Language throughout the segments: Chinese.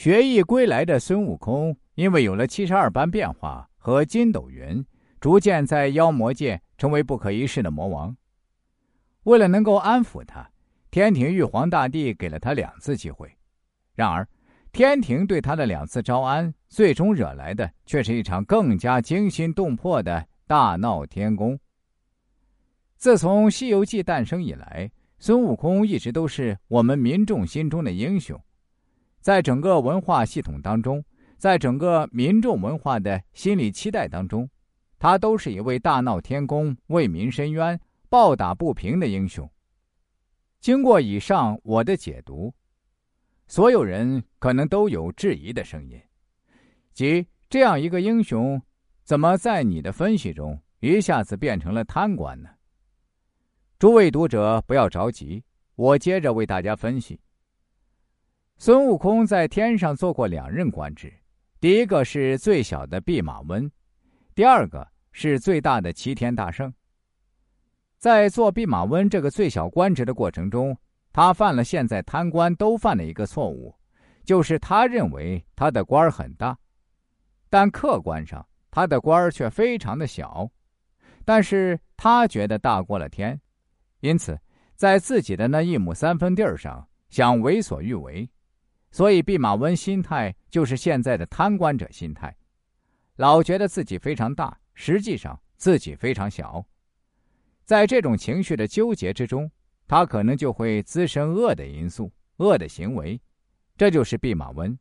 学艺归来的孙悟空，因为有了七十二般变化和筋斗云，逐渐在妖魔界成为不可一世的魔王。为了能够安抚他，天庭玉皇大帝给了他两次机会。然而，天庭对他的两次招安，最终惹来的却是一场更加惊心动魄的大闹天宫。自从《西游记》诞生以来，孙悟空一直都是我们民众心中的英雄。在整个文化系统当中，在整个民众文化的心理期待当中，他都是一位大闹天宫、为民伸冤、暴打不平的英雄。经过以上我的解读，所有人可能都有质疑的声音，即这样一个英雄，怎么在你的分析中一下子变成了贪官呢？诸位读者不要着急，我接着为大家分析。孙悟空在天上做过两任官职，第一个是最小的弼马温，第二个是最大的齐天大圣。在做弼马温这个最小官职的过程中，他犯了现在贪官都犯的一个错误，就是他认为他的官很大，但客观上他的官却非常的小，但是他觉得大过了天，因此在自己的那一亩三分地上想为所欲为。所以，弼马温心态就是现在的贪官者心态，老觉得自己非常大，实际上自己非常小。在这种情绪的纠结之中，他可能就会滋生恶的因素、恶的行为，这就是弼马温。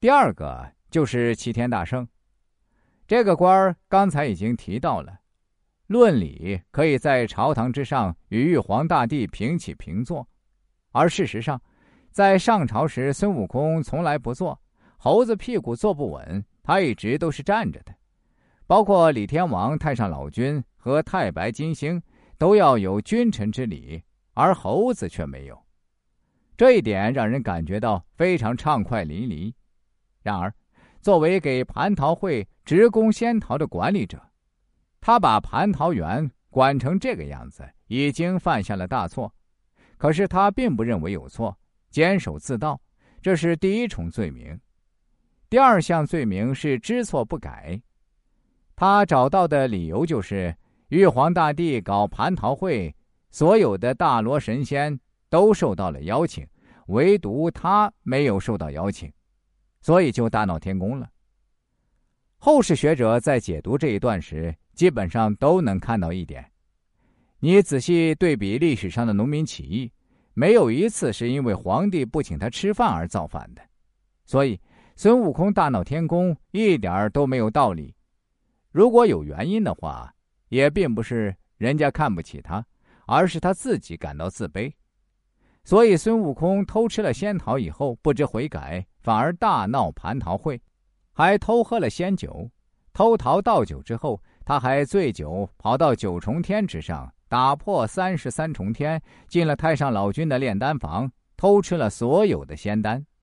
第二个就是齐天大圣，这个官儿刚才已经提到了，论理可以在朝堂之上与玉皇大帝平起平坐，而事实上。在上朝时，孙悟空从来不坐，猴子屁股坐不稳，他一直都是站着的。包括李天王、太上老君和太白金星，都要有君臣之礼，而猴子却没有。这一点让人感觉到非常畅快淋漓。然而，作为给蟠桃会直供仙桃的管理者，他把蟠桃园管成这个样子，已经犯下了大错。可是他并不认为有错。坚守自盗，这是第一重罪名。第二项罪名是知错不改。他找到的理由就是，玉皇大帝搞蟠桃会，所有的大罗神仙都受到了邀请，唯独他没有受到邀请，所以就大闹天宫了。后世学者在解读这一段时，基本上都能看到一点：你仔细对比历史上的农民起义。没有一次是因为皇帝不请他吃饭而造反的，所以孙悟空大闹天宫一点儿都没有道理。如果有原因的话，也并不是人家看不起他，而是他自己感到自卑。所以孙悟空偷吃了仙桃以后不知悔改，反而大闹蟠桃会，还偷喝了仙酒。偷桃倒酒之后，他还醉酒跑到九重天之上。打破三十三重天，进了太上老君的炼丹房，偷吃了所有的仙丹。